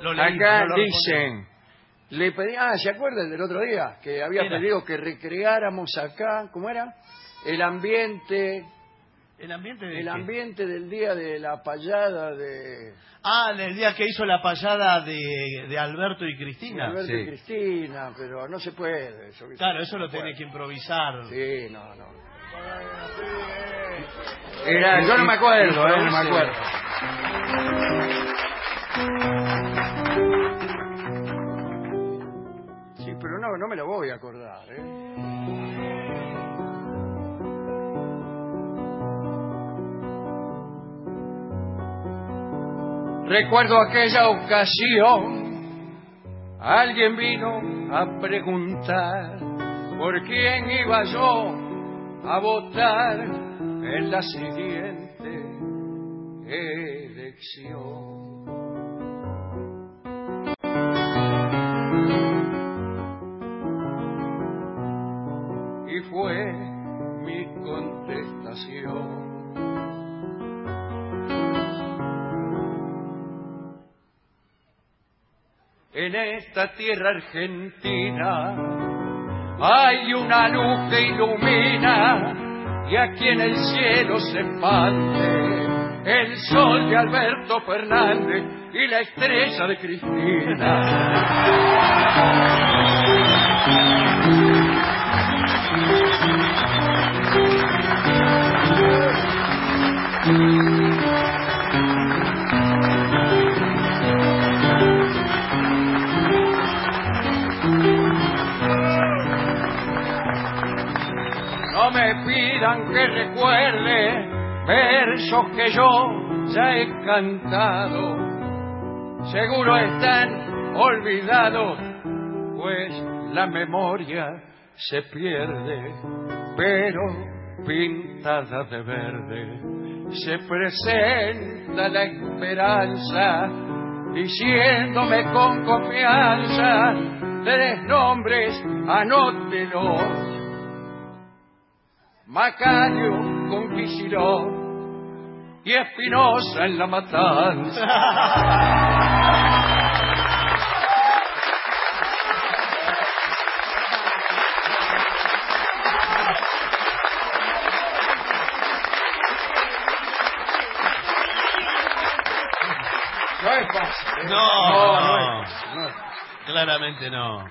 Lo leí, Acá no lo dicen, le pedí, ah, ¿se acuerdan del otro día? Que había Era. pedido que recreáramos acá, ¿cómo era? El ambiente. El ambiente de el qué? ambiente del día de la payada de, Ah, el día que hizo la payada de, de Alberto y de Cristina. Alberto sí. y Cristina, pero no se puede. Eso, Claro, eso lo se tenés que puede. improvisar. Sí, no, no. Era, yo no me acuerdo, eh, no me acuerdo. Me lo voy a acordar, ¿eh? Recuerdo aquella ocasión, alguien vino a preguntar por quién iba yo a votar en la siguiente elección. En esta tierra argentina hay una luz que ilumina y aquí en el cielo se expande el sol de Alberto Fernández y la estrella de Cristina. No me pidan que recuerde versos que yo ya he cantado. Seguro están olvidados, pues la memoria se pierde, pero pintada de verde se presenta la esperanza, diciéndome con confianza, tres nombres, anótelos. Macario con Kicillof y Espinosa en la matanza. No es fácil. ¿eh? No, no, no. es fácil, no es fácil. Claramente no.